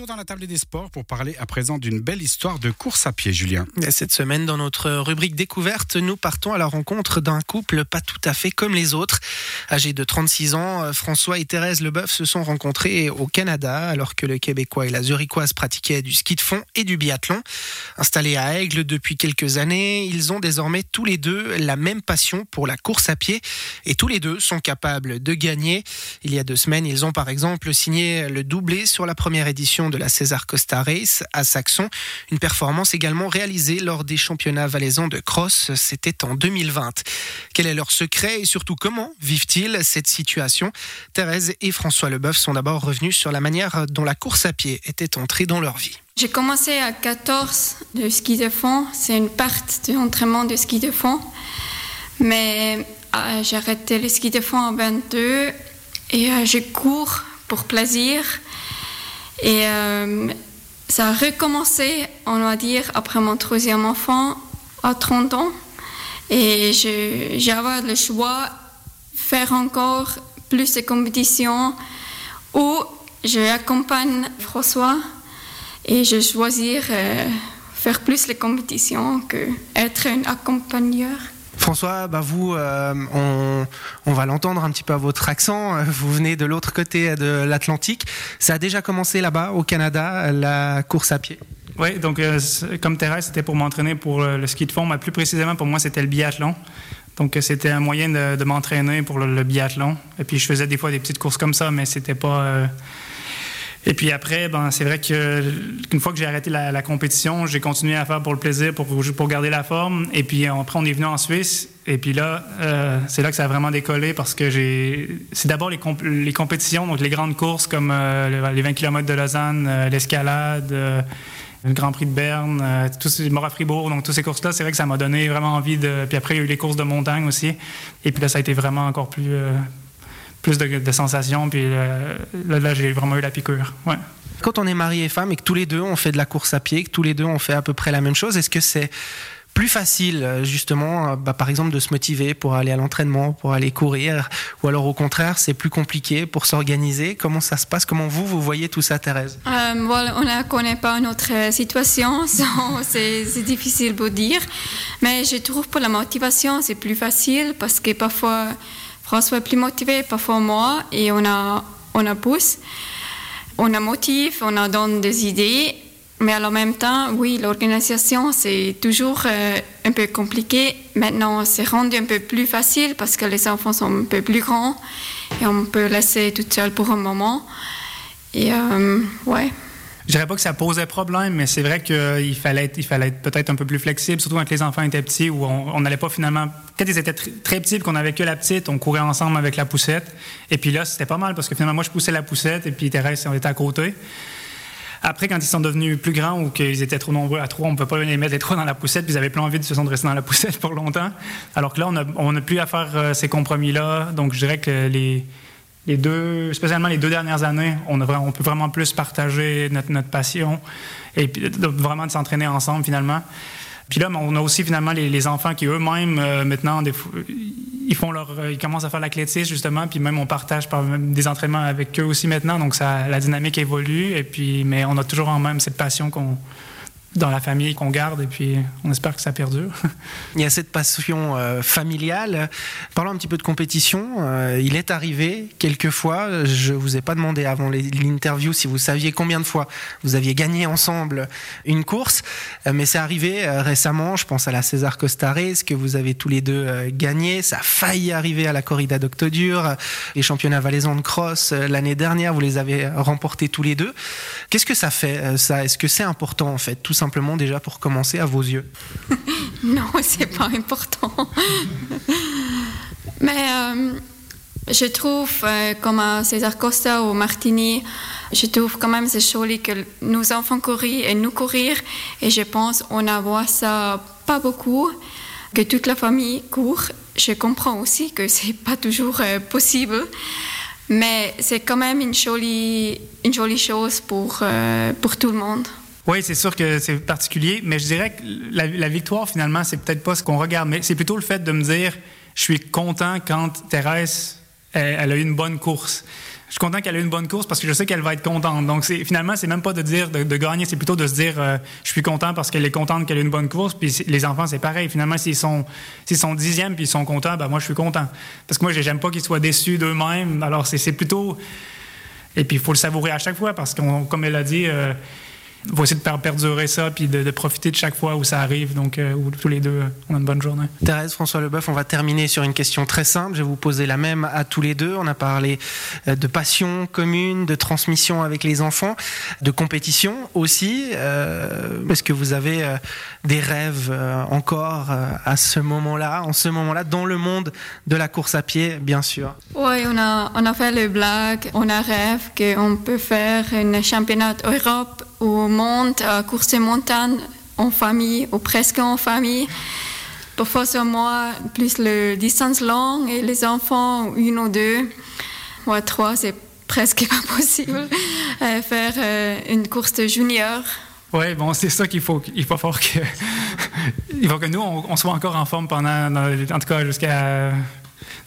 retour dans la table des sports pour parler à présent d'une belle histoire de course à pied, Julien. Cette semaine, dans notre rubrique découverte, nous partons à la rencontre d'un couple pas tout à fait comme les autres. Âgés de 36 ans, François et Thérèse Leboeuf se sont rencontrés au Canada alors que le Québécois et la Zurichoise pratiquaient du ski de fond et du biathlon. Installés à Aigle depuis quelques années, ils ont désormais tous les deux la même passion pour la course à pied et tous les deux sont capables de gagner. Il y a deux semaines, ils ont par exemple signé le doublé sur la première édition de la César Costa Race à Saxon. Une performance également réalisée lors des championnats valaisans de cross. C'était en 2020. Quel est leur secret et surtout comment vivent-ils cette situation? Thérèse et François Leboeuf sont d'abord revenus sur la manière dont la course à pied était entrée dans leur vie. J'ai commencé à 14 de ski de fond. C'est une partie de de ski de fond. Mais euh, j'ai arrêté le ski de fond à 22 et euh, je cours pour plaisir. Et euh, ça a recommencé, on va dire, après mon troisième enfant, à 30 ans. Et j'ai avoir le choix faire encore plus de compétitions ou je accompagne François et je choisir euh, faire plus les compétitions que être un accompagneur. François, bah vous, euh, on, va l'entendre un petit peu à votre accent. Vous venez de l'autre côté de l'Atlantique. Ça a déjà commencé là-bas, au Canada, la course à pied Oui, donc euh, comme Thérèse, c'était pour m'entraîner pour le ski de fond, mais plus précisément pour moi, c'était le biathlon. Donc c'était un moyen de, m'entraîner pour le, biathlon. Et puis je faisais des fois des petites courses comme ça, mais c'était pas euh, et puis après, ben, c'est vrai qu'une fois que j'ai arrêté la, compétition, j'ai continué à faire pour le plaisir, pour, pour garder la forme. Et puis après, on est venu en Suisse. Et puis là, euh, c'est là que ça a vraiment décollé parce que j'ai. C'est d'abord les, les, compétitions, donc les grandes courses comme euh, les 20 km de Lausanne, euh, l'escalade, le Grand Prix de Berne, tous ces Mora Fribourg, donc toutes ces courses-là, c'est vrai que ça m'a donné vraiment envie de. Puis après, il y a eu les courses de montagne aussi. Et puis là, ça a été vraiment encore plus plus de, sensations. Puis euh, là, j'ai vraiment eu la piqûre. Ouais. Quand on est mari et femme et que tous les deux on fait de la course à pied, que tous les deux on fait à peu près la même chose, est-ce que c'est plus facile euh, justement, euh, bah, par exemple, de se motiver pour aller à l'entraînement, pour aller courir, ou alors au contraire, c'est plus compliqué pour s'organiser? Comment ça se passe? Comment vous, vous voyez tout ça, Thérèse? Voilà, On ne connaît pas notre situation, c'est difficile de dire, mais je trouve pour la motivation, c'est plus facile parce que parfois Est plus motivé, parfois moi, et on a, on a pousse, on a motive, on a donne des idées, mais en même temps, oui, l'organisation, c'est toujours euh, un peu compliqué. Maintenant, c'est rendu un peu plus facile parce que les enfants sont un peu plus grands et on peut laisser toute seule pour un moment. Et euh, ouais. Je dirais pas que ça posait problème, mais c'est vrai qu'il fallait être, il fallait être peut-être un peu plus flexible, surtout quand les enfants étaient petits, où on n'allait pas finalement. Quand ils étaient très petits, qu'on avait que la petite, on courait ensemble avec la poussette. Et puis là, c'était pas mal parce que finalement, moi, je poussais la poussette et puis Thérèse, on était à côté. Après, quand ils sont devenus plus grands ou qu'ils étaient trop nombreux à trois, on ne peut pas les mettre les trois dans la poussette, puis ils n'avaient plus envie de se rester dans la poussette pour longtemps. Alors que là, on n'a plus à faire euh, ces compromis-là. Donc, je dirais que les, les deux, spécialement les deux dernières années, on, peut vraiment plus partager notre, passion et puis, vraiment de s'entraîner ensemble finalement. Puis là, on a aussi finalement les, enfants qui eux-mêmes euh, maintenant, ils font leur, ils commencent à faire l'athlétisme justement, puis même on partage par, des entraînements avec eux aussi maintenant, donc ça, la dynamique évolue. Et puis, mais on a toujours en même cette passion qu'on dans la famille qu'on garde et puis on espère que ça perdure. Il y a cette passion euh, familiale. Parlons un petit peu de compétition. Euh, il est arrivé quelquefois, je vous ai pas demandé avant l'interview si vous saviez combien de fois vous aviez gagné ensemble une course, euh, mais c'est arrivé récemment, je pense à la César Costa Race que vous avez tous les deux gagné. Ça a failli arriver à la corrida d'Octodur. Les championnats valaisans de cross l'année dernière, vous les avez remportés tous les deux. Qu'est-ce que ça fait ça? Est-ce que c'est important en fait tout simplement déjà pour commencer à vos yeux Non, c'est pas important. Mais euh, je trouve, euh, comme à César Costa ou Martini, je trouve quand même c'est joli que nos enfants courent et nous courir. Et je pense on a voit ça pas beaucoup, que toute la famille court. Je comprends aussi que c'est pas toujours euh, possible. Mais c'est quand même une jolie, une jolie chose pour, pour tout le monde. Oui, c'est sûr que c'est particulier, mais je dirais que la, victoire, finalement, c'est peut-être pas ce qu'on regarde, mais c'est plutôt le fait de me dire, je suis content quand Thérèse, elle, a eu une bonne course. Je suis content qu'elle ait une bonne course parce que je sais qu'elle va être contente. Donc, c'est, finalement, c'est même pas de dire de, gagner, c'est plutôt de se dire euh, je suis content parce qu'elle est contente qu'elle ait une bonne course. Puis les enfants, c'est pareil. Finalement, s'ils sont, s'ils sont dixièmes puis ils sont contents, ben moi, je suis content. Parce que moi, j'aime pas qu'ils soient déçus d'eux-mêmes. Alors, c'est, plutôt. Et puis, il faut le savourer à chaque fois parce que, comme elle a dit, euh, on va essayer de faire perdurer ça puis de, profiter de chaque fois où ça arrive. Donc, euh, où tous les deux, on a une bonne journée. Thérèse, François Leboeuf, on va terminer sur une question très simple. Je vais vous poser la même à tous les deux. On a parlé euh, de passion commune, de transmission avec les enfants, de compétition aussi. Euh, Est-ce que vous avez euh, des rêves encore à ce moment-là, en ce moment-là, dans le monde de la course à pied, bien sûr? Oui, on a, on a fait le blague. On a rêve qu'on peut faire un championnat d'Europe au monde, à course de montagne, en famille, ou presque en famille. Parfois, c'est moi, plus le distance longue et les enfants, une ou deux. Moi, trois, c'est presque pas possible. Euh, faire euh, une course de junior. Oui, bon, c'est ça qu'il faut. Il faut que, il faut que nous, on, soit encore en forme pendant, en tout cas, jusqu'à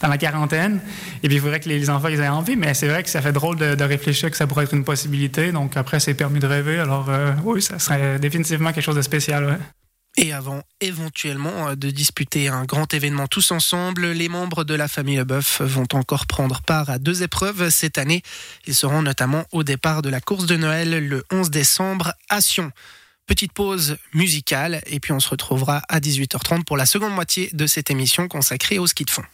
dans la quarantaine. Et puis, il faudrait que les enfants ils aient envie, mais c'est vrai que ça fait drôle de, réfléchir que ça pourrait être une possibilité. Donc, après, c'est permis de rêver. Alors, euh, oui, ça serait définitivement quelque chose de spécial. Et avant éventuellement euh, de disputer un grand événement tous ensemble, les membres de la famille Leboeuf vont encore prendre part à deux épreuves cette année. Ils seront notamment au départ de la course de Noël le 11 décembre à Sion. Petite pause musicale et puis on se retrouvera à 18h30 pour la seconde moitié de cette émission consacrée au ski de fond.